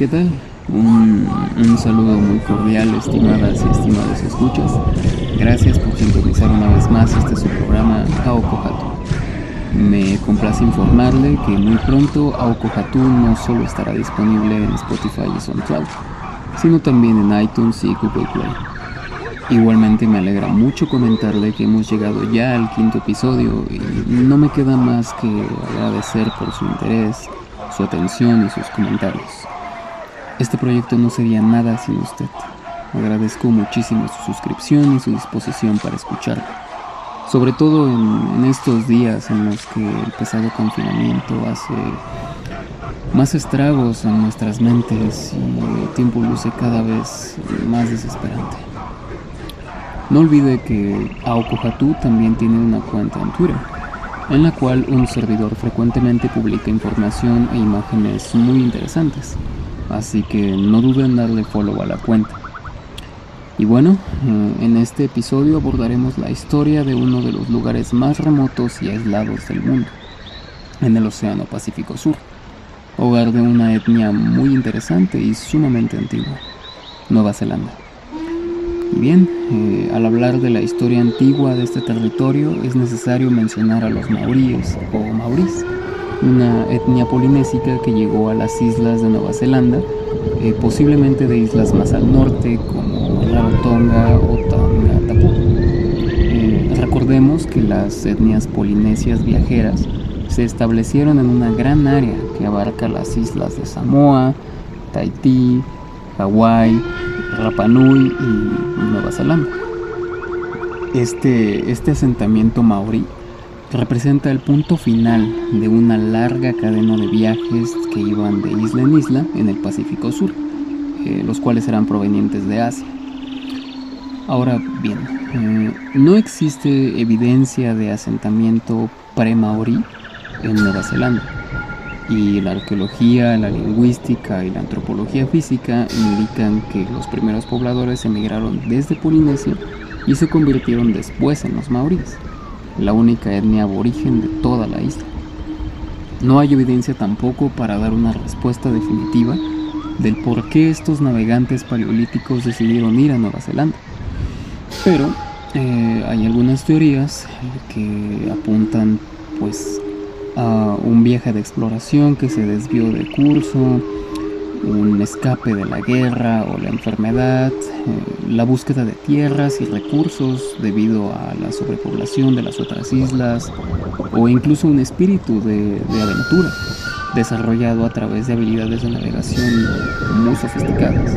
¿Qué tal? Un, saludo muy cordial, estimadas y estimados escuchas. Gracias por sintonizar una vez más este su programa Aokohatu. Me complace informarle que muy pronto Aokohatu no solo estará disponible en Spotify y SoundCloud, sino también en iTunes y Google Play. Igualmente me alegra mucho comentarle que hemos llegado ya al quinto episodio y no me queda más que agradecer por su interés, su atención y sus comentarios. Este proyecto no sería nada sin usted. Agradezco muchísimo su suscripción y su disposición para escucharlo. Sobre todo en, estos días en los que el pesado confinamiento hace más estragos en nuestras mentes y el tiempo luce cada vez más desesperante. No olvide que Aokohatu también tiene una cuenta en Twitter, en la cual un servidor frecuentemente publica información e imágenes muy interesantes así que no duden en darle follow a la cuenta. Y bueno, eh, en este episodio abordaremos la historia de uno de los lugares más remotos y aislados del mundo, en el Océano Pacífico Sur, hogar de una etnia muy interesante y sumamente antigua, Nueva Zelanda. Y bien, eh, al hablar de la historia antigua de este territorio es necesario mencionar a los maoríes o maurís, una etnia polinésica que llegó a las islas de Nueva Zelanda, eh, posiblemente de islas más al norte como Rarotonga o Tonga eh, recordemos que las etnias polinesias viajeras se establecieron en una gran área que abarca las islas de Samoa, Tahití, Hawái, Rapa Nui y Nueva Zelanda. Este, este asentamiento maorí representa el punto final de una larga cadena de viajes que iban de isla en isla en el Pacífico Sur, eh, los cuales eran provenientes de Asia. Ahora bien, eh, no existe evidencia de asentamiento pre-maorí en Nueva Zelanda, y la arqueología, la lingüística y la antropología física indican que los primeros pobladores emigraron desde Polinesia y se convirtieron después en los maoríes la única etnia aborigen de toda la isla. No hay evidencia tampoco para dar una respuesta definitiva del por qué estos navegantes paleolíticos decidieron ir a Nueva Zelanda. Pero eh, hay algunas teorías que apuntan pues a un viaje de exploración que se desvió de curso, un escape de la guerra o la enfermedad, eh, la búsqueda de tierras y recursos debido a la sobrepoblación de las otras islas, o incluso un espíritu de, de aventura desarrollado a través de habilidades de navegación muy sofisticadas.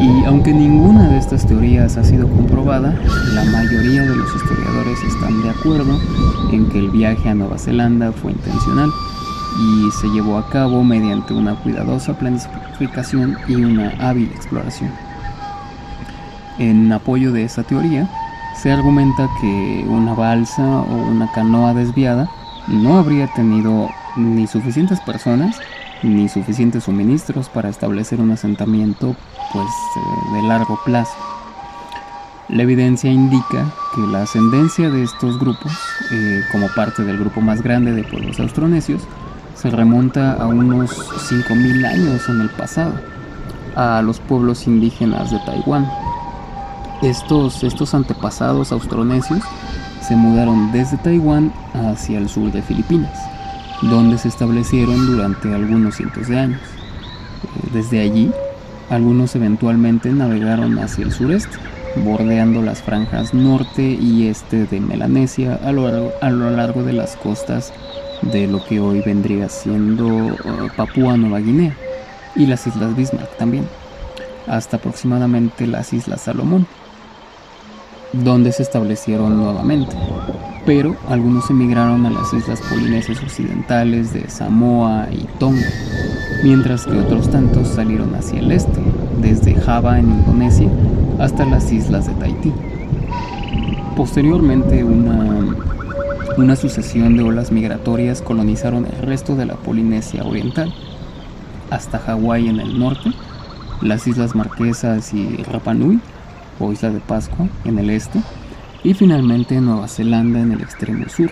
Y aunque ninguna de estas teorías ha sido comprobada, la mayoría de los historiadores están de acuerdo en que el viaje a Nueva Zelanda fue intencional y se llevó a cabo mediante una cuidadosa planificación y una hábil exploración. En apoyo de esa teoría, se argumenta que una balsa o una canoa desviada no habría tenido ni suficientes personas ni suficientes suministros para establecer un asentamiento pues eh, de largo plazo. La evidencia indica que la ascendencia de estos grupos, eh, como parte del grupo más grande de pueblos austronesios, se remonta a unos 5.000 años en el pasado, a los pueblos indígenas de Taiwán. Estos, estos antepasados austronesios se mudaron desde Taiwán hacia el sur de Filipinas, donde se establecieron durante algunos cientos de años. Desde allí, algunos eventualmente navegaron hacia el sureste, bordeando las franjas norte y este de Melanesia a lo largo, de las costas de lo que hoy vendría siendo uh, Papúa Nueva Guinea y las Islas Bismarck también, hasta aproximadamente las Islas Salomón. donde se establecieron nuevamente. Pero algunos emigraron a las islas polinesias occidentales de Samoa y Tonga, mientras que otros tantos salieron hacia el este, desde Java en Indonesia hasta las islas de Tahití. Posteriormente, una, una sucesión de olas migratorias colonizaron el resto de la Polinesia Oriental, hasta Hawái en el norte, las Islas Marquesas y Rapa Nui, o Isla de Pascua, en el este, y finalmente Nueva Zelanda en el extremo sur.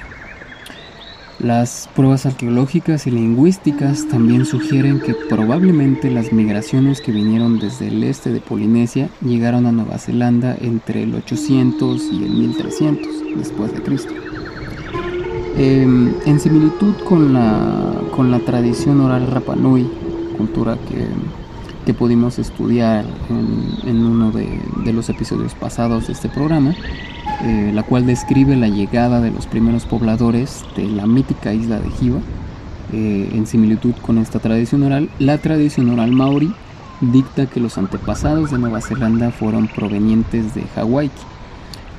Las pruebas arqueológicas y lingüísticas también sugieren que probablemente las migraciones que vinieron desde el este de Polinesia llegaron a Nueva Zelanda entre el 800 y el 1300 después de Cristo. Em, en similitud con la, con la tradición oral Rapanui, cultura que, que pudimos estudiar en, uno de, los episodios pasados de este programa, eh, la cual describe la llegada de los primeros pobladores de la mítica isla de Jiva. Eh, en similitud con esta tradición oral, la tradición oral maori dicta que los antepasados de Nueva Zelanda fueron provenientes de Hawái,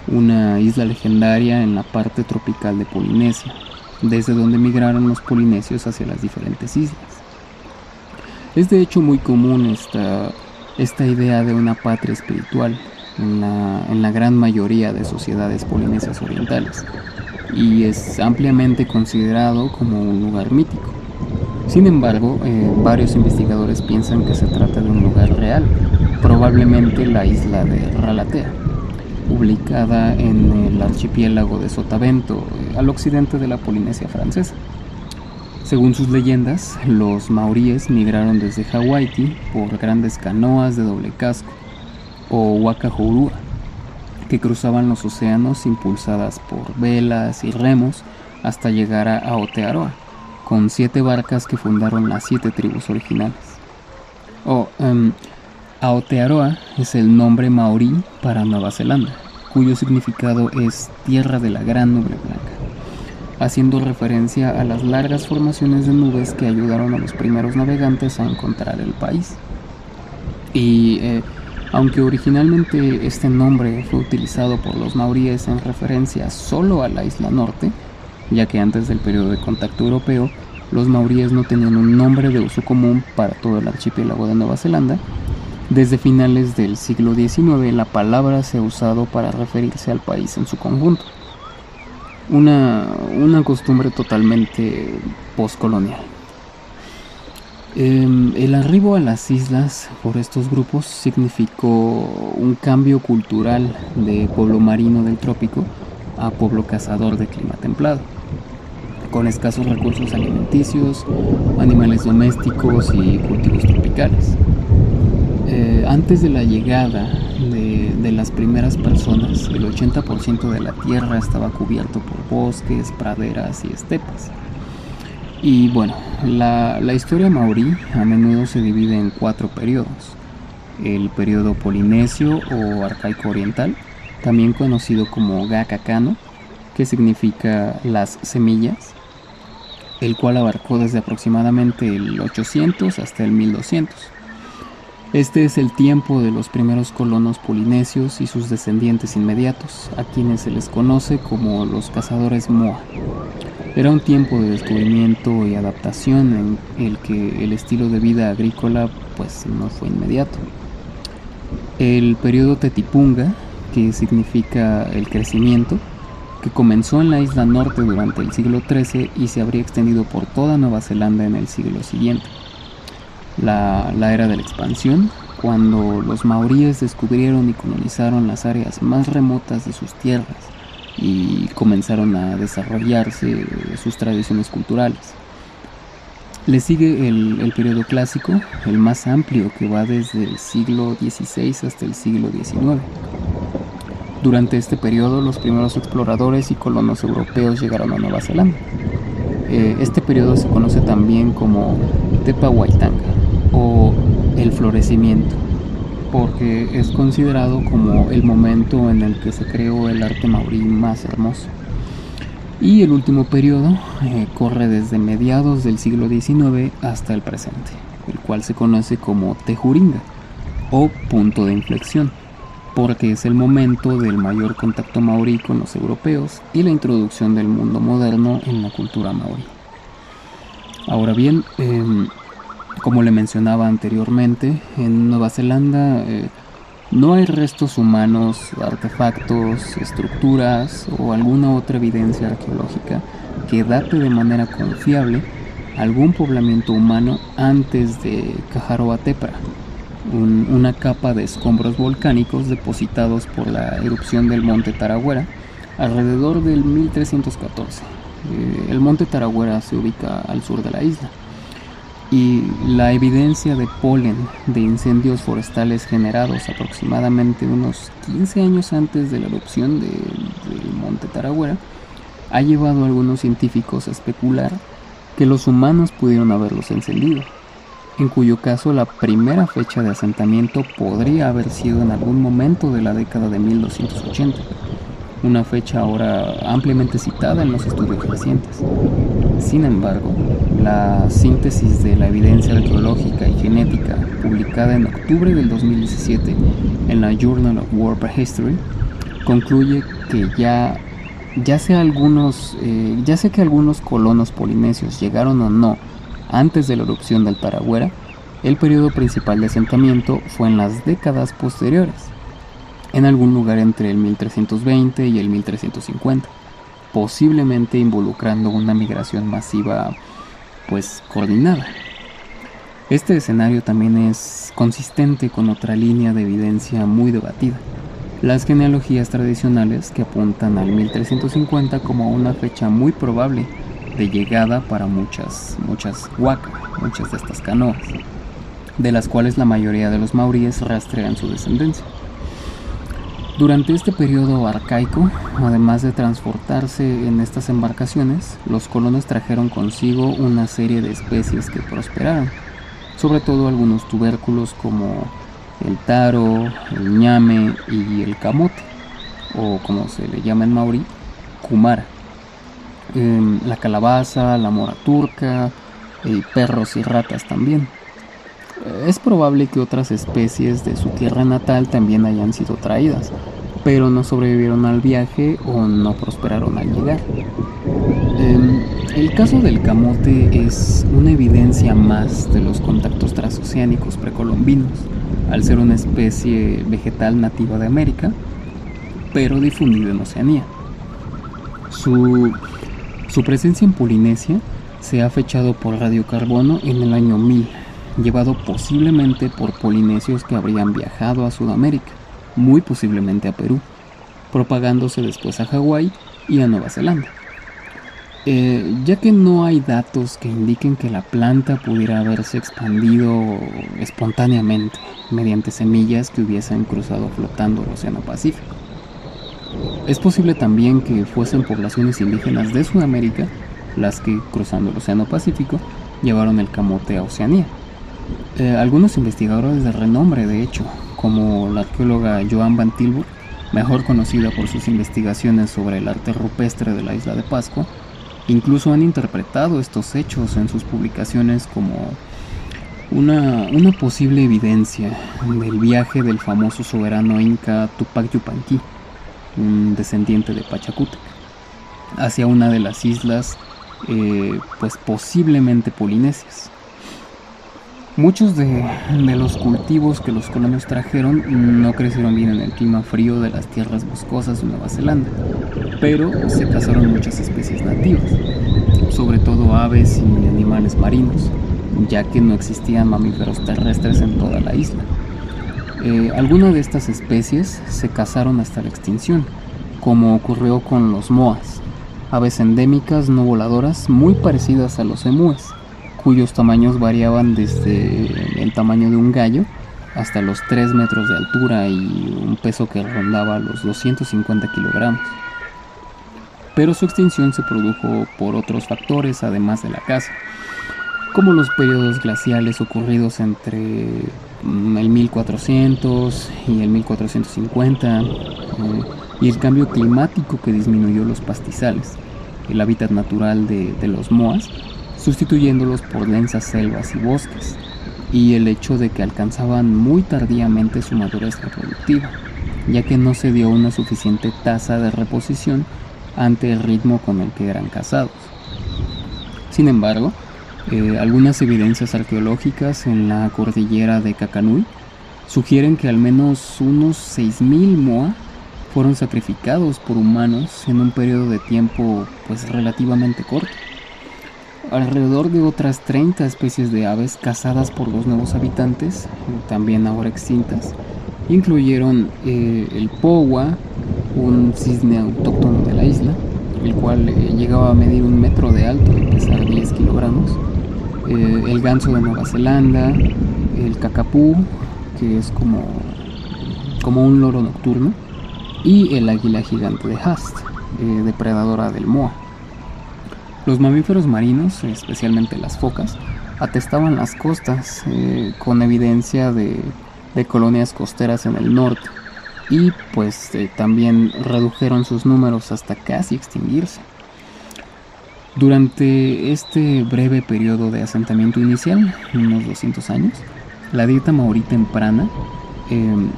una isla legendaria en la parte tropical de Polinesia, desde donde migraron los polinesios hacia las diferentes islas. Es de hecho muy común esta, esta idea de una patria espiritual, en la, gran mayoría de sociedades polinesias orientales y es ampliamente considerado como un lugar mítico. Sin embargo, eh, varios investigadores piensan que se trata de un lugar real, probablemente la isla de Ralatea, ubicada en el archipiélago de Sotavento, eh, al occidente de la Polinesia francesa. Según sus leyendas, los maoríes migraron desde Hawái por grandes canoas de doble casco o Wakahourua, que cruzaban los océanos impulsadas por velas y remos hasta llegar a Aotearoa, con siete barcas que fundaron las siete tribus originales. Oh, Aotearoa es el nombre maorí para Nueva Zelanda, cuyo significado es tierra de la gran nube blanca, haciendo referencia a las largas formaciones de nubes que ayudaron a los primeros navegantes a encontrar el país. Y eh, aunque originalmente este nombre fue utilizado por los maoríes en referencia solo a la isla norte, ya que antes del periodo de contacto europeo los maoríes no tenían un nombre de uso común para todo el archipiélago de Nueva Zelanda, desde finales del siglo XIX la palabra se ha usado para referirse al país en su conjunto. Una, una costumbre totalmente postcolonial. Em, el arribo a las islas por estos grupos significó un cambio cultural de pueblo marino del trópico a pueblo cazador de clima templado, con escasos recursos alimenticios, animales domésticos y cultivos tropicales. Eh, antes de la llegada de, de las primeras personas, el 80% de la tierra estaba cubierto por bosques, praderas y estepas. Y bueno, la, historia maorí a menudo se divide en cuatro periodos. El periodo polinesio o arcaico oriental, también conocido como Gakakano, que significa las semillas, el cual abarcó desde aproximadamente el 800 hasta el 1200. Este es el tiempo de los primeros colonos polinesios y sus descendientes inmediatos, a quienes se les conoce como los cazadores Moa. Era un tiempo de descubrimiento y adaptación en el que el estilo de vida agrícola pues no fue inmediato. El periodo Tetipunga, que significa el crecimiento, que comenzó en la isla norte durante el siglo XIII y se habría extendido por toda Nueva Zelanda en el siglo siguiente. La, era de la expansión, cuando los maoríes descubrieron y colonizaron las áreas más remotas de sus tierras y comenzaron a desarrollarse sus tradiciones culturales. Le sigue el, periodo clásico, el más amplio que va desde el siglo XVI hasta el siglo XIX. Durante este periodo los primeros exploradores y colonos europeos llegaron a Nueva Zelanda. Eh, este periodo se conoce también como Tepa Waitanga o el florecimiento porque es considerado como el momento en el que se creó el arte maorí más hermoso. Y el último periodo eh, corre desde mediados del siglo XIX hasta el presente, el cual se conoce como Tejuringa o punto de inflexión. porque es el momento del mayor contacto maorí con los europeos y la introducción del mundo moderno en la cultura maorí. Ahora bien, em, como le mencionaba anteriormente, en Nueva Zelanda eh, no hay restos humanos, artefactos, estructuras o alguna otra evidencia arqueológica que date de manera confiable algún poblamiento humano antes de Cajaroa Tepra, una capa de escombros volcánicos depositados por la erupción del monte Taragüera alrededor del 1314. Eh, el monte Taragüera se ubica al sur de la isla y la evidencia de polen de incendios forestales generados aproximadamente unos 15 años antes de la erupción del monte Taragüera ha llevado a algunos científicos a especular que los humanos pudieron haberlos encendido, en cuyo caso la primera fecha de asentamiento podría haber sido en algún momento de la década de 1280 una fecha ahora ampliamente citada en los estudios recientes. Sin embargo, la síntesis de la evidencia arqueológica y genética publicada en octubre del 2017 en la Journal of War History concluye que ya ya sea algunos eh, ya sé que algunos colonos polinesios llegaron o no antes de la erupción del Taragüera, el periodo principal de asentamiento fue en las décadas posteriores en algún lugar entre el 1320 y el 1350, posiblemente involucrando una migración masiva pues coordinada. Este escenario también es consistente con otra línea de evidencia muy debatida, las genealogías tradicionales que apuntan al 1350 como una fecha muy probable de llegada para muchas, muchas huacas, muchas de estas canoas, de las cuales la mayoría de los maoríes rastrean su descendencia. Durante este periodo arcaico, además de transportarse en estas embarcaciones, los colonos trajeron consigo una serie de especies que prosperaron, sobre todo algunos tubérculos como el taro, el ñame y el camote, o como se le llama en maorí, kumara. Em, la calabaza, la mora turca, y perros y ratas también. Es probable que otras especies de su tierra natal también hayan sido traídas, pero no sobrevivieron al viaje o no prosperaron al llegar. Em, el caso del camote es una evidencia más de los contactos transoceánicos precolombinos, al ser una especie vegetal nativa de América, pero difundida en Oceanía. Su, su presencia en Polinesia se ha fechado por radiocarbono en el año 1000 llevado posiblemente por polinesios que habrían viajado a Sudamérica, muy posiblemente a Perú, propagándose después a Hawái y a Nueva Zelanda. Eh, ya que no hay datos que indiquen que la planta pudiera haberse expandido espontáneamente mediante semillas que hubiesen cruzado flotando el Océano Pacífico. Es posible también que fuesen poblaciones indígenas de Sudamérica las que, cruzando el Océano Pacífico, llevaron el camote a Oceanía. Eh, algunos investigadores de renombre, de hecho, como la arqueóloga Joan Van Tilburg, mejor conocida por sus investigaciones sobre el arte rupestre de la isla de Pascua, incluso han interpretado estos hechos en sus publicaciones como una, posible evidencia del viaje del famoso soberano inca Tupac Yupanqui, un descendiente de Pachacútec, hacia una de las islas eh, pues posiblemente polinesias. Muchos de, los cultivos que los colonos trajeron no crecieron bien en el clima frío de las tierras boscosas de Nueva Zelanda, pero se cazaron muchas especies nativas, sobre todo aves y animales marinos, ya que no existían mamíferos terrestres en toda la isla. Eh, algunas de estas especies se cazaron hasta la extinción, como ocurrió con los moas, aves endémicas no voladoras muy parecidas a los emúes cuyos tamaños variaban desde el tamaño de un gallo hasta los 3 metros de altura y un peso que rondaba los 250 kilogramos. Pero su extinción se produjo por otros factores además de la caza, como los periodos glaciales ocurridos entre mm, el 1400 y el 1450 eh, y el cambio climático que disminuyó los pastizales, el hábitat natural de, de los moas, sustituyéndolos por densas selvas y bosques, y el hecho de que alcanzaban muy tardíamente su madurez reproductiva, ya que no se dio una suficiente tasa de reposición ante el ritmo con el que eran cazados. Sin embargo, eh, algunas evidencias arqueológicas en la cordillera de Cacanui sugieren que al menos unos 6.000 moa fueron sacrificados por humanos en un periodo de tiempo pues relativamente corto. Alrededor de otras 30 especies de aves cazadas por los nuevos habitantes, también ahora extintas, incluyeron eh, el powa, un cisne autóctono de la isla, el cual eh, llegaba a medir un metro de alto y pesar 10 kilogramos, eh, el ganso de Nueva Zelanda, el cacapú, que es como, como un loro nocturno, y el águila gigante de Hast, depredadora del Moa. Los mamíferos marinos, especialmente las focas, atestaban las costas eh, con evidencia de, colonias costeras en el norte y pues también redujeron sus números hasta casi extinguirse. Durante este breve periodo de asentamiento inicial, unos 200 años, la dieta maorí temprana em,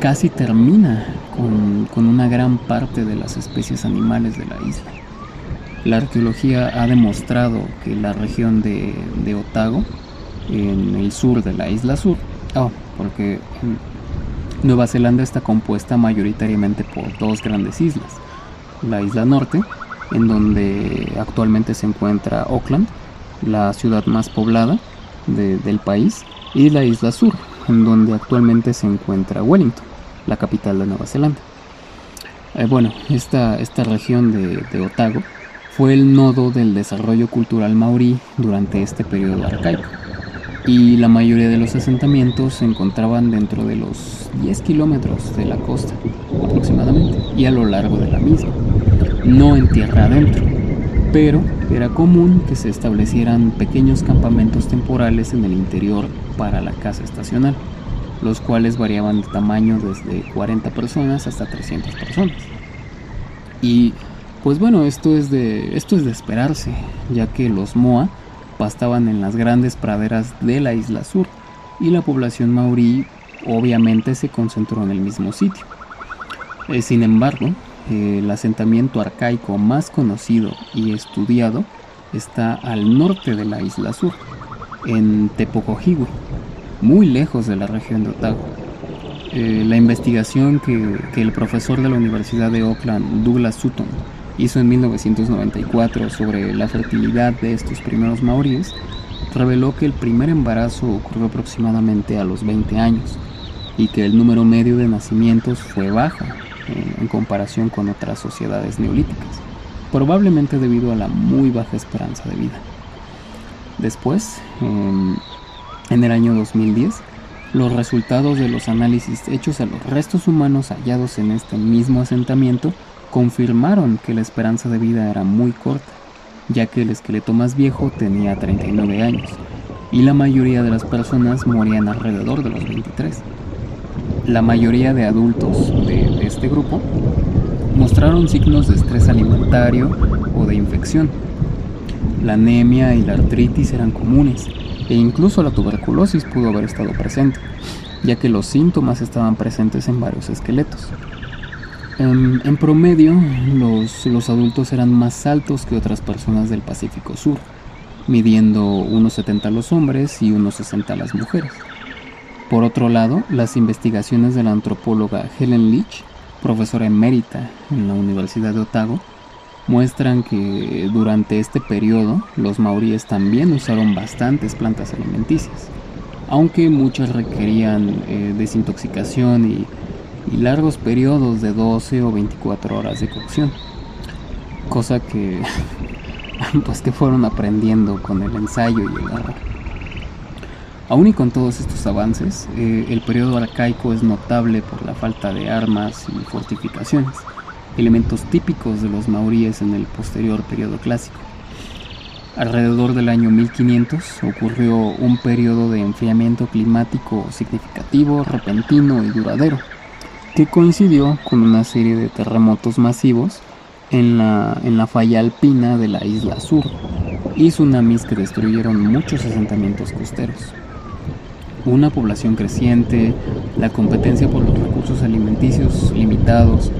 casi termina con, una gran parte de las especies animales de la isla. La arqueología ha demostrado que la región de, Otago, en el sur de la isla sur, oh, porque Nueva Zelanda está compuesta mayoritariamente por dos grandes islas. La isla norte, en donde actualmente se encuentra Auckland, la ciudad más poblada, del país y la isla sur, en donde actualmente se encuentra Wellington, la capital de Nueva Zelanda. Eh, bueno, esta, esta región de, Otago fue el nodo del desarrollo cultural maorí durante este periodo arcaico y la mayoría de los asentamientos se encontraban dentro de los 10 kilómetros de la costa aproximadamente y a lo largo de la misma, no en tierra adentro pero era común que se establecieran pequeños campamentos temporales en el interior para la casa estacional, los cuales variaban de tamaño desde 40 personas hasta 300 personas. Y pues bueno, esto es de, esto es de esperarse, ya que los Moa pastaban en las grandes praderas de la isla sur y la población maorí obviamente se concentró en el mismo sitio. Eh, sin embargo, el asentamiento arcaico más conocido y estudiado está al norte de la isla sur, en Tepocojiwe, muy lejos de la región de Otago. Eh, la investigación que, que, el profesor de la Universidad de Auckland, Douglas Sutton, hizo en 1994 sobre la fertilidad de estos primeros maoríes, reveló que el primer embarazo ocurrió aproximadamente a los 20 años y que el número medio de nacimientos fue bajo, en comparación con otras sociedades neolíticas, probablemente debido a la muy baja esperanza de vida. Después, en el año 2010, los resultados de los análisis hechos a los restos humanos hallados en este mismo asentamiento confirmaron que la esperanza de vida era muy corta, ya que el esqueleto más viejo tenía 39 años y la mayoría de las personas morían alrededor de los 23 la mayoría de adultos de, este grupo mostraron signos de estrés alimentario o de infección. La anemia y la artritis eran comunes e incluso la tuberculosis pudo haber estado presente, ya que los síntomas estaban presentes en varios esqueletos. En, promedio, los, adultos eran más altos que otras personas del Pacífico Sur, midiendo unos 70 los hombres y unos 60 las mujeres. Por otro lado, las investigaciones de la antropóloga Helen Leach, profesora emérita en la Universidad de Otago, muestran que durante este periodo los maoríes también usaron bastantes plantas alimenticias, aunque muchas requerían eh, desintoxicación y, y, largos periodos de 12 o 24 horas de cocción, cosa que pues que fueron aprendiendo con el ensayo y el error. Aún y con todos estos avances, eh, el periodo arcaico es notable por la falta de armas y fortificaciones, elementos típicos de los maoríes en el posterior periodo clásico. Alrededor del año 1500 ocurrió un periodo de enfriamiento climático significativo, repentino y duradero, que coincidió con una serie de terremotos masivos en la, en la falla alpina de la isla sur y tsunamis que destruyeron muchos asentamientos costeros. una población creciente, la competencia por los recursos alimenticios limitados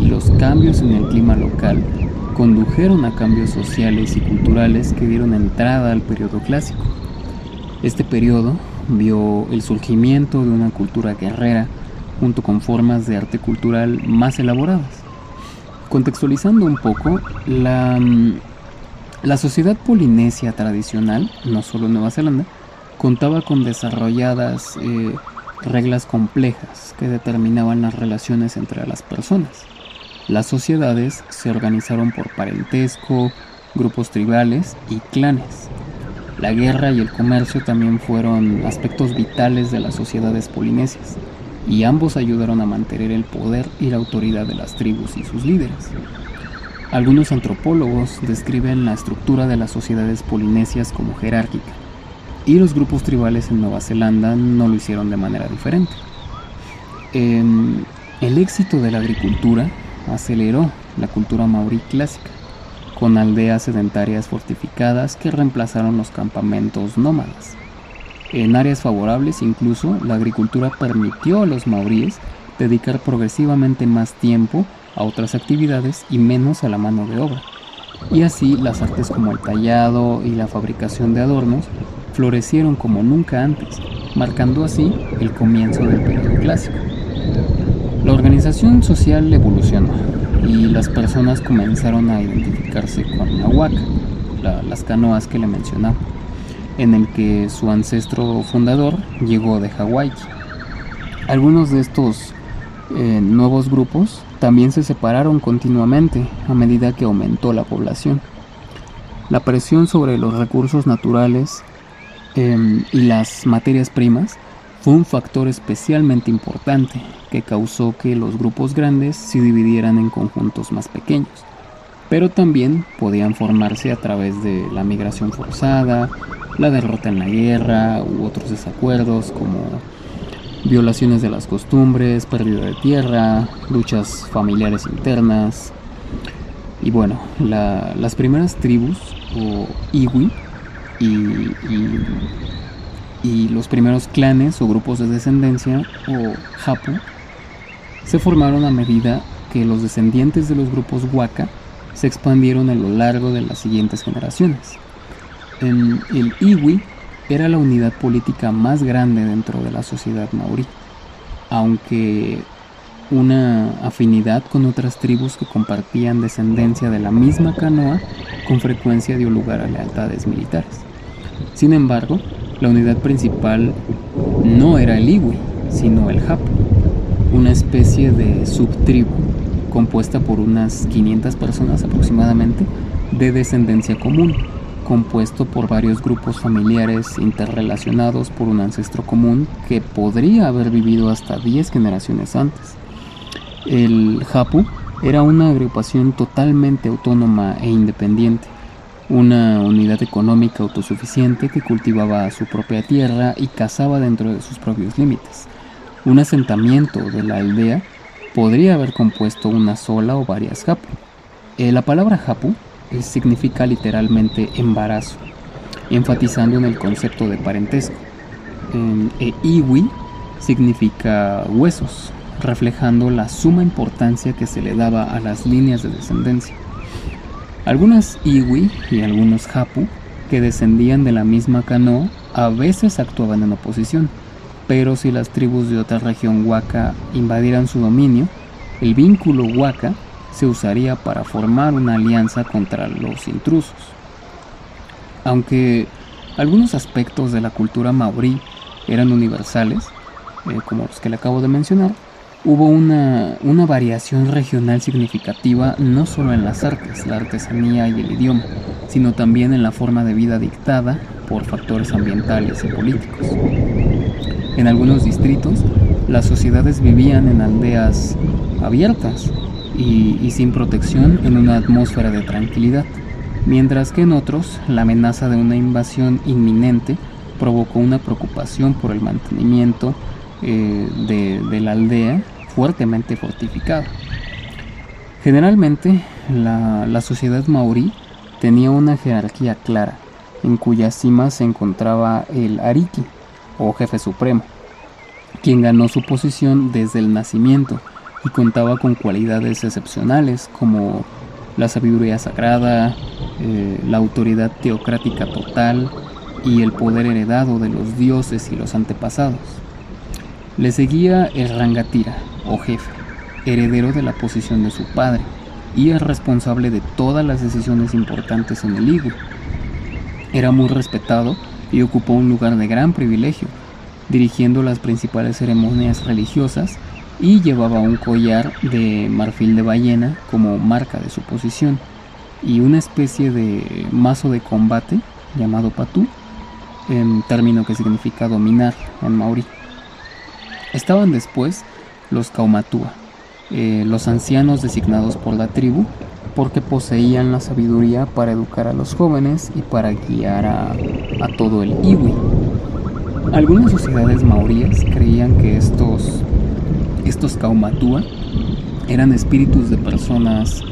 y los cambios en el clima local condujeron a cambios sociales y culturales que dieron entrada al periodo clásico. Este periodo vio el surgimiento de una cultura guerrera junto con formas de arte cultural más elaboradas. Contextualizando un poco, la, la sociedad polinesia tradicional, no solo Nueva Zelanda, contaba con desarrolladas eh, reglas complejas que determinaban las relaciones entre las personas. Las sociedades se organizaron por parentesco, grupos tribales y clanes. La guerra y el comercio también fueron aspectos vitales de las sociedades polinesias, y ambos ayudaron a mantener el poder y la autoridad de las tribus y sus líderes. Algunos antropólogos describen la estructura de las sociedades polinesias como jerárquica, y los grupos tribales en Nueva Zelanda no lo hicieron de manera diferente. Em, el éxito de la agricultura aceleró la cultura maorí clásica, con aldeas sedentarias fortificadas que reemplazaron los campamentos nómadas. En áreas favorables incluso la agricultura permitió a los maoríes dedicar progresivamente más tiempo a otras actividades y menos a la mano de obra. Y así las artes como el tallado y la fabricación de adornos florecieron como nunca antes, marcando así el comienzo del periodo clásico. La organización social evolucionó y las personas comenzaron a identificarse con la huaca, las canoas que le mencionaba, en el que su ancestro fundador llegó de Hawái. Algunos de estos eh, nuevos grupos también se separaron continuamente a medida que aumentó la población. La presión sobre los recursos naturales Em, y las materias primas fue un factor especialmente importante que causó que los grupos grandes se dividieran en conjuntos más pequeños, pero también podían formarse a través de la migración forzada, la derrota en la guerra u otros desacuerdos como violaciones de las costumbres, pérdida de tierra, luchas familiares internas. Y bueno, las primeras tribus o iwi y, los primeros clanes o grupos de descendencia o Hapu se formaron a medida que los descendientes de los grupos Waka se expandieron a lo largo de las siguientes generaciones. El Iwi era la unidad política más grande dentro de la sociedad maorí, aunque una afinidad con otras tribus que compartían descendencia de la misma canoa con frecuencia dio lugar a lealtades militares. Sin embargo, la unidad principal no era el Iwi, sino el Hapu, una especie de subtribu compuesta por unas 500 personas aproximadamente de descendencia común, compuesto por varios grupos familiares interrelacionados por un ancestro común que podría haber vivido hasta 10 generaciones antes. El Hapu era una agrupación totalmente autónoma e independiente, una unidad económica autosuficiente que cultivaba su propia tierra y cazaba dentro de sus propios límites. Un asentamiento de la aldea podría haber compuesto una sola o varias japu. Eh, la palabra japu significa literalmente embarazo, enfatizando en el concepto de parentesco. e iwi significa huesos, reflejando la suma importancia que se le daba a las líneas de descendencia. Algunas iwi y algunos hapu que descendían de la misma canoa a veces actuaban en oposición, pero si las tribus de otra región huaca invadieran su dominio, el vínculo huaca se usaría para formar una alianza contra los intrusos. Aunque algunos aspectos de la cultura maorí eran universales, eh, como los que le acabo de mencionar, hubo una, variación regional significativa no solo en las artes, la artesanía y el idioma, sino también en la forma de vida dictada por factores ambientales y políticos. En algunos distritos, las sociedades vivían en aldeas abiertas y, sin protección en una atmósfera de tranquilidad, mientras que en otros la amenaza de una invasión inminente provocó una preocupación por el mantenimiento eh, de, la aldea fuertemente fortificada. Generalmente la, sociedad maorí tenía una jerarquía clara, en cuya cima se encontraba el ariki, o jefe supremo, quien ganó su posición desde el nacimiento y contaba con cualidades excepcionales como la sabiduría sagrada, eh, la autoridad teocrática total y el poder heredado de los dioses y los antepasados. Le seguía el Rangatira, o jefe, heredero de la posición de su padre y el responsable de todas las decisiones importantes en el Igu. Era muy respetado y ocupó un lugar de gran privilegio, dirigiendo las principales ceremonias religiosas y llevaba un collar de marfil de ballena como marca de su posición y una especie de mazo de combate llamado patú, en término que significa dominar en maorí. Estaban después los Kaumatua, eh, los ancianos designados por la tribu, porque poseían la sabiduría para educar a los jóvenes y para guiar a, todo el iwi. Algunas sociedades maoríes creían que estos, estos Kaumatua eran espíritus de personas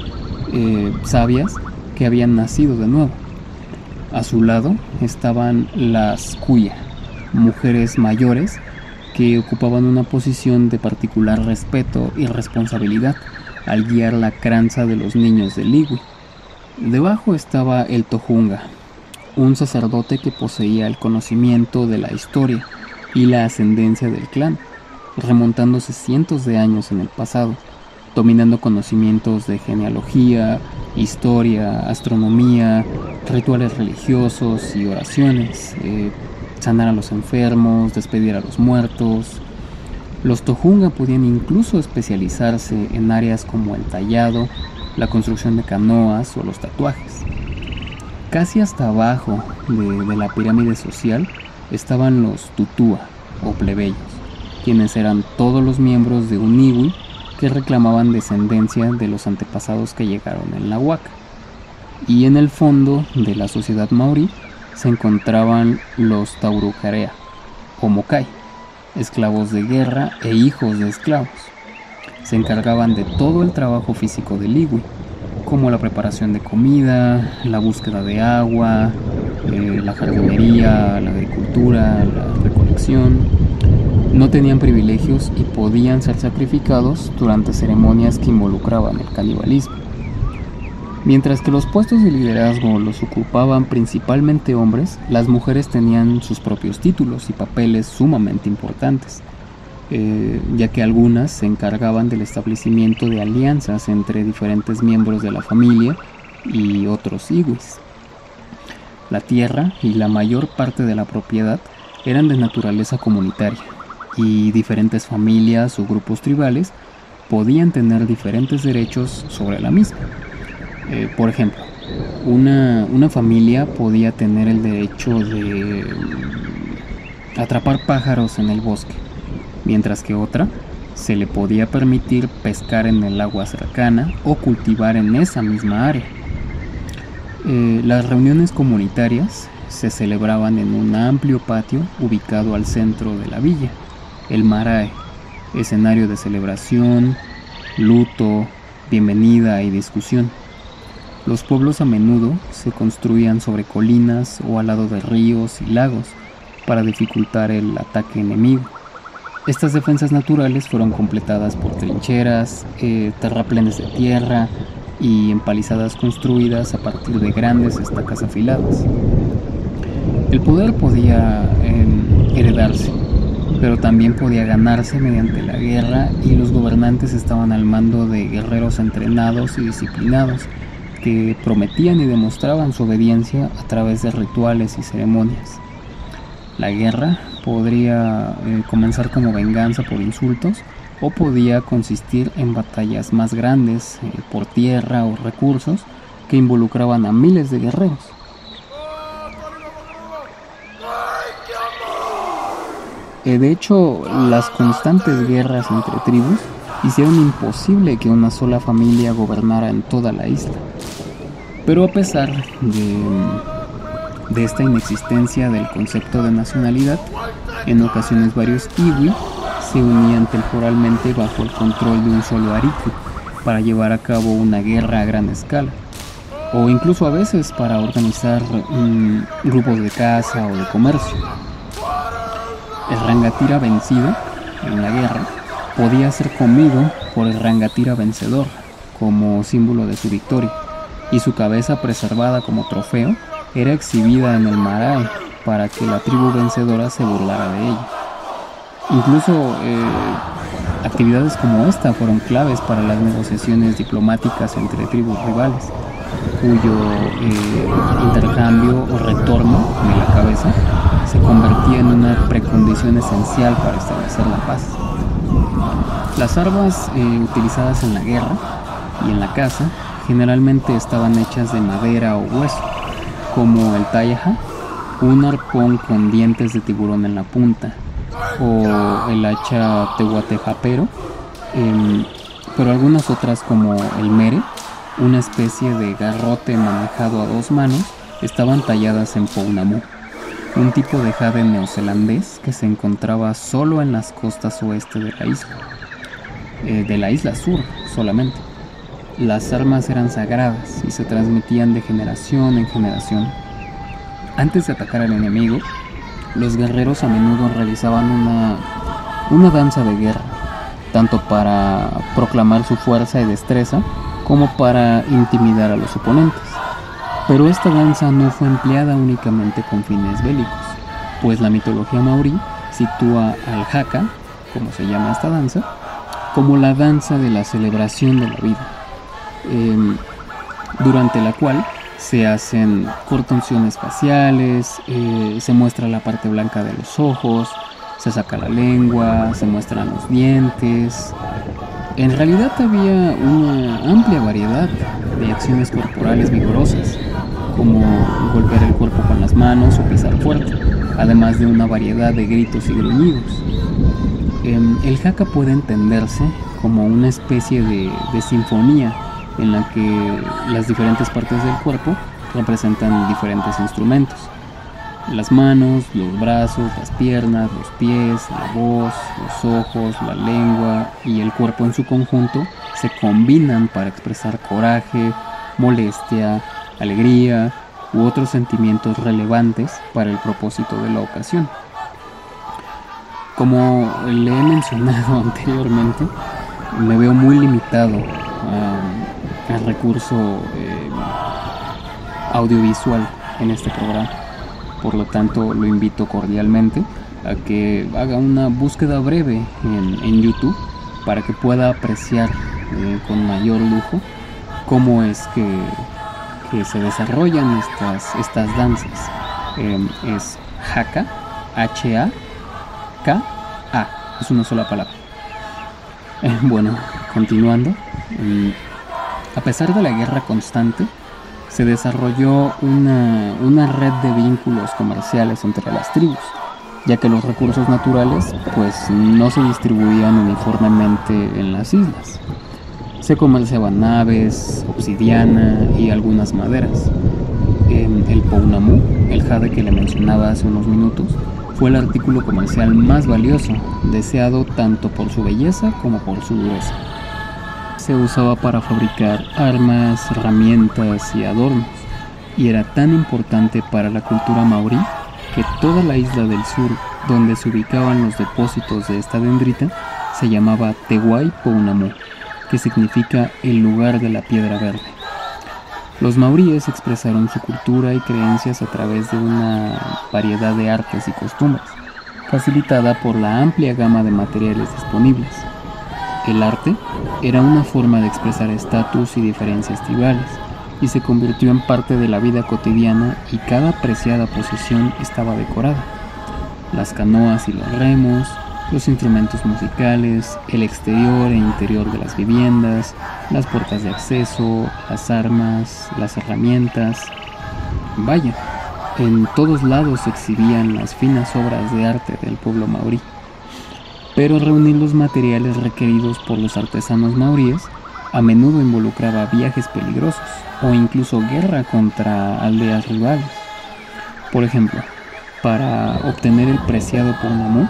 eh, sabias que habían nacido de nuevo. A su lado estaban las Kuya, mujeres mayores que ocupaban una posición de particular respeto y responsabilidad al guiar la cranza de los niños del Iwi. Debajo estaba el Tojunga, un sacerdote que poseía el conocimiento de la historia y la ascendencia del clan, remontándose cientos de años en el pasado, dominando conocimientos de genealogía, historia, astronomía, rituales religiosos y oraciones, eh, sanar a los enfermos, despedir a los muertos. Los Tojunga podían incluso especializarse en áreas como el tallado, la construcción de canoas o los tatuajes. Casi hasta abajo de, la pirámide social estaban los Tutua o plebeyos, quienes eran todos los miembros de un Iwi que reclamaban descendencia de los antepasados que llegaron en la Huaca. Y en el fondo de la sociedad maorí se encontraban los Taurucarea o Mokai, esclavos de guerra e hijos de esclavos. Se encargaban de todo el trabajo físico del Iwi, como la preparación de comida, la búsqueda de agua, eh, la jardinería, la agricultura, la recolección. No tenían privilegios y podían ser sacrificados durante ceremonias que involucraban el canibalismo. Mientras que los puestos de liderazgo los ocupaban principalmente hombres, las mujeres tenían sus propios títulos y papeles sumamente importantes, eh, ya que algunas se encargaban del establecimiento de alianzas entre diferentes miembros de la familia y otros iwis. La tierra y la mayor parte de la propiedad eran de naturaleza comunitaria y diferentes familias o grupos tribales podían tener diferentes derechos sobre la misma. Eh, por ejemplo, una, familia podía tener el derecho de atrapar pájaros en el bosque, mientras que otra se le podía permitir pescar en el agua cercana o cultivar en esa misma área. Eh, las reuniones comunitarias se celebraban en un amplio patio ubicado al centro de la villa, el Marae, escenario de celebración, luto, bienvenida y discusión. Los pueblos a menudo se construían sobre colinas o al lado de ríos y lagos para dificultar el ataque enemigo. Estas defensas naturales fueron completadas por trincheras, eh, terraplenes de tierra y empalizadas construidas a partir de grandes estacas afiladas. El poder podía em, heredarse, pero también podía ganarse mediante la guerra y los gobernantes estaban al mando de guerreros entrenados y disciplinados que prometían y demostraban su obediencia a través de rituales y ceremonias. La guerra podría eh, comenzar como venganza por insultos o podía consistir en batallas más grandes eh, por tierra o recursos que involucraban a miles de guerreros. De hecho, las constantes guerras entre tribus hicieron imposible que una sola familia gobernara en toda la isla. Pero a pesar de, esta inexistencia del concepto de nacionalidad, en ocasiones varios iwi se unían temporalmente bajo el control de un solo ariku para llevar a cabo una guerra a gran escala, o incluso a veces para organizar grupos de caza o de comercio. El rangatira vencido en la guerra podía ser comido por el rangatira vencedor como símbolo de su victoria y su cabeza preservada como trofeo era exhibida en el marae para que la tribu vencedora se burlara de ella. Incluso eh, actividades como esta fueron claves para las negociaciones diplomáticas entre tribus rivales, cuyo eh, intercambio o retorno de la cabeza convertía en una precondición esencial para establecer la paz. Las armas eh, utilizadas en la guerra y en la caza generalmente estaban hechas de madera o hueso, como el tayaha, un arpón con dientes de tiburón en la punta, o el hacha tehuatejapero, em, pero algunas otras como el mere, una especie de garrote manejado a dos manos, estaban talladas en pounamu, un tipo de jade neozelandés que se encontraba solo en las costas oeste de la isla, eh, de la isla sur solamente. Las armas eran sagradas y se transmitían de generación en generación. Antes de atacar al enemigo, los guerreros a menudo realizaban una, una danza de guerra, tanto para proclamar su fuerza y destreza como para intimidar a los oponentes. Pero esta danza no fue empleada únicamente con fines bélicos, pues la mitología maorí sitúa al haka, como se llama esta danza, como la danza de la celebración de la vida Em, durante la cual se hacen contorsiones faciales, eh, se muestra la parte blanca de los ojos, se saca la lengua, se muestran los dientes. En realidad había una amplia variedad de acciones corporales vigorosas, como golpear el cuerpo con las manos o pisar fuerte, además de una variedad de gritos y gruñidos. Em, el jaca puede entenderse como una especie de sinfonía en la que las diferentes partes del cuerpo representan diferentes instrumentos. Las manos, los brazos, las piernas, los pies, la voz, los ojos, la lengua y el cuerpo en su conjunto se combinan para expresar coraje, molestia, alegría u otros sentimientos relevantes para el propósito de la ocasión. Como le he mencionado anteriormente, me veo muy limitado a el recurso eh, audiovisual en este programa. Por lo tanto, lo invito cordialmente a que haga una búsqueda breve en, YouTube para que pueda apreciar eh, con mayor lujo cómo es que, se desarrollan estas, estas danzas. Em, es Haka, H-A-K-A, es una sola palabra. bueno, continuando. Em, a pesar de la guerra constante, se desarrolló una, red de vínculos comerciales entre las tribus, ya que los recursos naturales pues no se distribuían uniformemente en las islas. Se comerciaban naves, obsidiana y algunas maderas. el pounamu, el jade que le mencionaba hace unos minutos, fue el artículo comercial más valioso, deseado tanto por su belleza como por su dureza se usaba para fabricar armas, herramientas y adornos, y era tan importante para la cultura maorí que toda la isla del sur donde se ubicaban los depósitos de esta dendrita se llamaba Tewai Pounamu, que significa el lugar de la piedra verde. Los maoríes expresaron su cultura y creencias a través de una variedad de artes y costumbres, facilitada por la amplia gama de materiales disponibles. El arte era una forma de expresar estatus y diferencias tribales, y se convirtió en parte de la vida cotidiana y cada preciada posesión estaba decorada. Las canoas y los remos, los instrumentos musicales, el exterior e interior de las viviendas, las puertas de acceso, las armas, las herramientas. Vaya, en todos lados se exhibían las finas obras de arte del pueblo maorí pero reunir los materiales requeridos por los artesanos maoríes a menudo involucraba viajes peligrosos o incluso guerra contra aldeas rivales. Por ejemplo, para obtener el preciado Pounamu,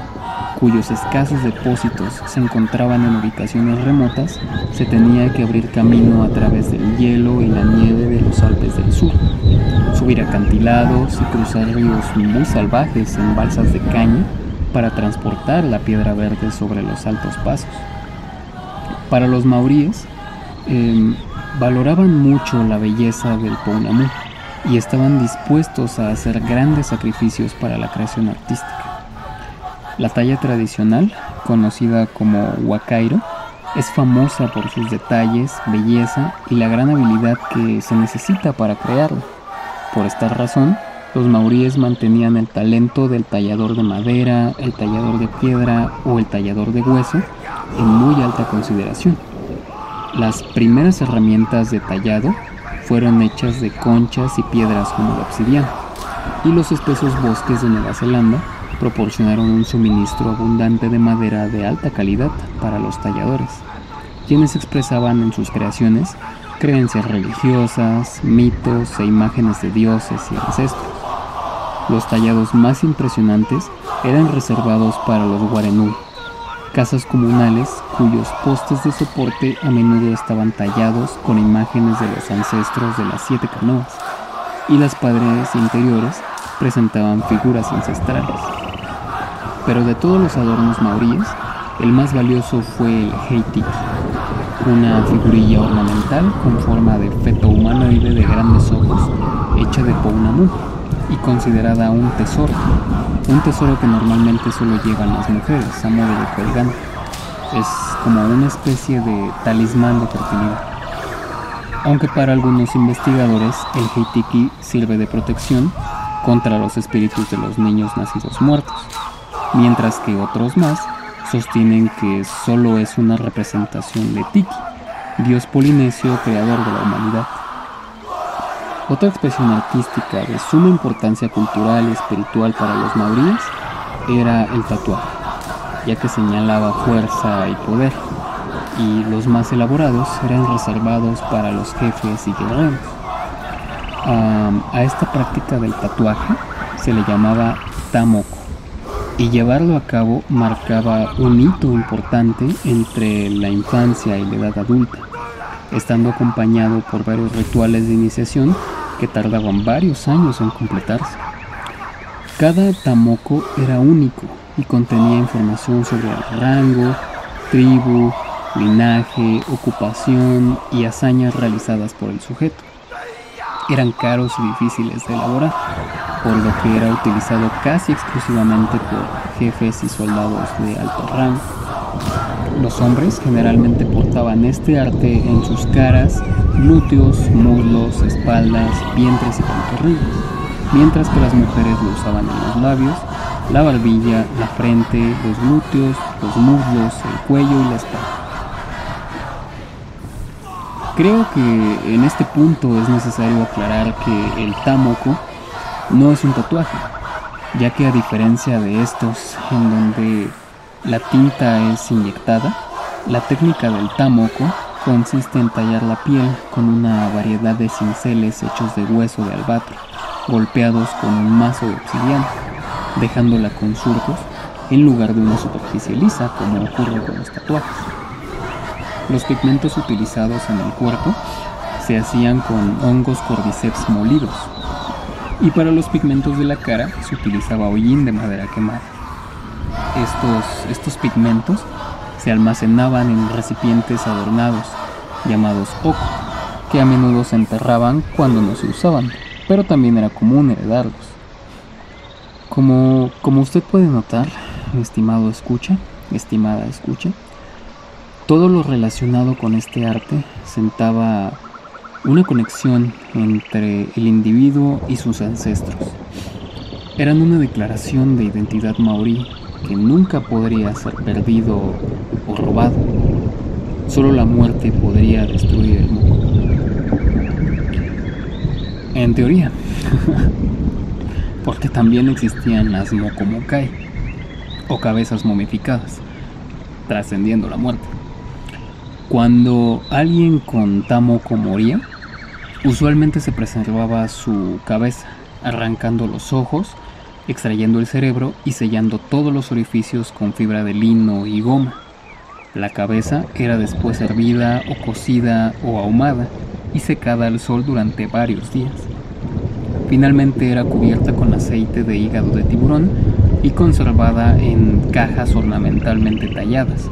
cuyos escasos depósitos se encontraban en ubicaciones remotas, se tenía que abrir camino a través del hielo y la nieve de los Alpes del Sur, subir acantilados y cruzar ríos muy salvajes en balsas de caña para transportar la piedra verde sobre los altos pasos. Para los maoríes, em, valoraban mucho la belleza del Pounamu y estaban dispuestos a hacer grandes sacrificios para la creación artística. La talla tradicional, conocida como huacairo, es famosa por sus detalles, belleza y la gran habilidad que se necesita para crearla. Por esta razón, los maoríes mantenían el talento del tallador de madera, el tallador de piedra o el tallador de hueso en muy alta consideración. Las primeras herramientas de tallado fueron hechas de conchas y piedras como la obsidiana, y los espesos bosques de Nueva Zelanda proporcionaron un suministro abundante de madera de alta calidad para los talladores, quienes expresaban en sus creaciones creencias religiosas, mitos e imágenes de dioses y ancestros. Los tallados más impresionantes eran reservados para los guarenú, casas comunales cuyos postes de soporte a menudo estaban tallados con imágenes de los ancestros de las siete canoas, y las paredes interiores presentaban figuras ancestrales. Pero de todos los adornos maoríes, el más valioso fue el heitiki, una figurilla ornamental con forma de feto humanoide de grandes ojos, hecha de pounamu y considerada un tesoro, un tesoro que normalmente solo llevan las mujeres a modo de colgante. Es como una especie de talismán de fertilidad. Aunque para algunos investigadores el heitiki sirve de protección contra los espíritus de los niños nacidos muertos, mientras que otros más sostienen que solo es una representación de Tiki, dios polinesio creador de la humanidad. Otra expresión artística de suma importancia cultural y espiritual para los maoríes era el tatuaje, ya que señalaba fuerza y poder, y los más elaborados eran reservados para los jefes y guerreros. a esta práctica del tatuaje se le llamaba tamoko, y llevarlo a cabo marcaba un hito importante entre la infancia y la edad adulta, estando acompañado por varios rituales de iniciación que tardaban varios años en completarse. Cada tamoko era único y contenía información sobre el rango, tribu, linaje, ocupación y hazañas realizadas por el sujeto. Eran caros y difíciles de elaborar, por lo que era utilizado casi exclusivamente por jefes y soldados de alto rango. Los hombres generalmente portaban este arte en sus caras, glúteos, muslos, espaldas, vientres y pantorrillas, mientras que las mujeres lo usaban en los labios, la barbilla, la frente, los glúteos, los muslos, el cuello y la espalda. Creo que en este punto es necesario aclarar que el tamoko no es un tatuaje, ya que a diferencia de estos en donde la tinta es inyectada. La técnica del tamoko consiste en tallar la piel con una variedad de cinceles hechos de hueso de albatro, golpeados con un mazo de obsidiana, dejándola con surcos en lugar de una superficie lisa como ocurre con los tatuajes. Los pigmentos utilizados en el cuerpo se hacían con hongos cordyceps molidos, y para los pigmentos de la cara se utilizaba hollín de madera quemada estos, estos pigmentos se almacenaban en recipientes adornados, llamados oco, que a menudo se enterraban cuando no se usaban, pero también era común heredarlos. Como, como usted puede notar, estimado escucha, estimada escucha, todo lo relacionado con este arte sentaba una conexión entre el individuo y sus ancestros. Eran una declaración de identidad maorí que nunca podría ser perdido o robado. Solo la muerte podría destruir el mundo. En teoría. Porque también existían las mokomokai, o cabezas momificadas, trascendiendo la muerte. Cuando alguien con tamoko moría, usualmente se preservaba su cabeza, arrancando los ojos extrayendo el cerebro y sellando todos los orificios con fibra de lino y goma. La cabeza era después hervida o cocida o ahumada y secada al sol durante varios días. Finalmente era cubierta con aceite de hígado de tiburón y conservada en cajas ornamentalmente talladas,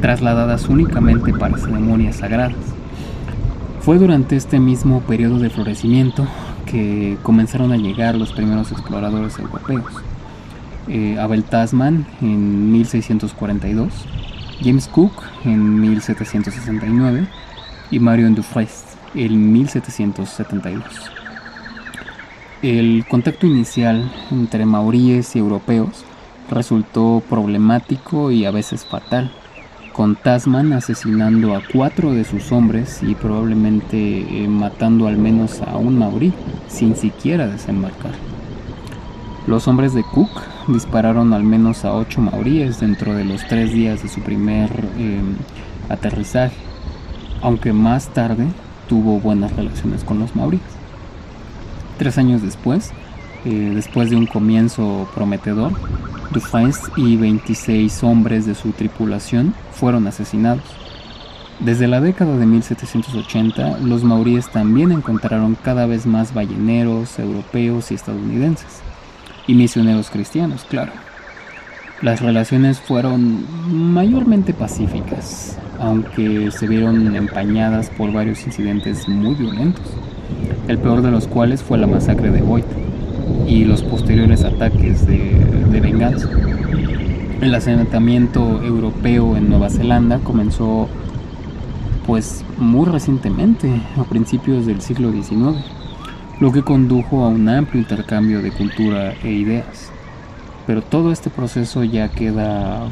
trasladadas únicamente para ceremonias sagradas. Fue durante este mismo periodo de florecimiento que comenzaron a llegar los primeros exploradores europeos. Eh, Abel Tasman en 1642, James Cook en 1769 y Marion Dufresne en 1772. El contacto inicial entre maoríes y europeos resultó problemático y a veces fatal, con Tasman asesinando a cuatro de sus hombres y probablemente eh, matando al menos a un maorí sin siquiera desembarcar. Los hombres de Cook dispararon al menos a ocho maoríes dentro de los tres días de su primer em, aterrizaje, aunque más tarde tuvo buenas relaciones con los maoríes. Tres años después, eh, después de un comienzo prometedor, Dufresne y 26 hombres de su tripulación fueron asesinados. Desde la década de 1780, los maoríes también encontraron cada vez más balleneros europeos y estadounidenses, y misioneros cristianos, claro. Las relaciones fueron mayormente pacíficas, aunque se vieron empañadas por varios incidentes muy violentos, el peor de los cuales fue la masacre de Boyd y los posteriores ataques de, venganza. El asentamiento europeo en Nueva Zelanda comenzó pues muy recientemente, a principios del siglo XIX, lo que condujo a un amplio intercambio de cultura e ideas pero todo este proceso ya queda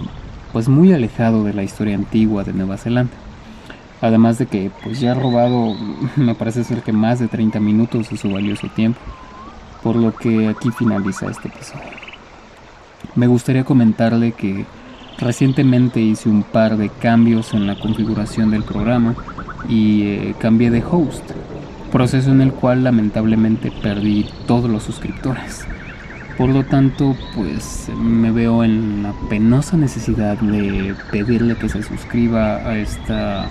pues muy alejado de la historia antigua de Nueva Zelanda. Además de que pues ya ha robado me parece ser que más de 30 minutos de su valioso tiempo, por lo que aquí finaliza este episodio. Me gustaría comentarle que recientemente hice un par de cambios en la configuración del programa y eh, cambié de host, proceso en el cual lamentablemente perdí todos los suscriptores. Por lo tanto, pues me veo en la penosa necesidad de pedirle que se suscriba a esta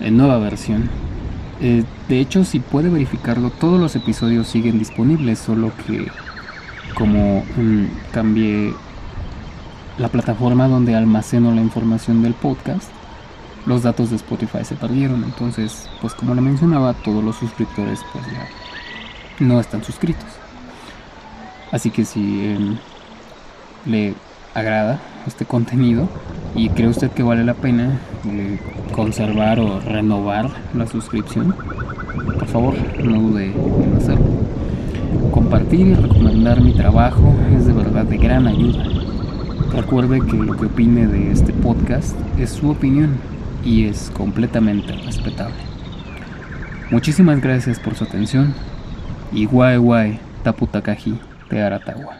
eh, nueva versión. Eh, de hecho, si puede verificarlo, todos los episodios siguen disponibles, solo que como mm, cambié la plataforma donde almaceno la información del podcast, los datos de Spotify se perdieron. Entonces, pues como le mencionaba, todos los suscriptores pues ya no están suscritos. Así que si em, le agrada este contenido y cree usted que vale la pena eh, conservar o renovar la suscripción, por favor no dude en hacerlo. Compartir y recomendar mi trabajo es de verdad de gran ayuda. Recuerde que lo que opine de este podcast es su opinión y es completamente respetable. Muchísimas gracias por su atención y guay guay taputakaji. de Aratagua.